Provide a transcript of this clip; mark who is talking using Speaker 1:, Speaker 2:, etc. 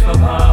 Speaker 1: Swabha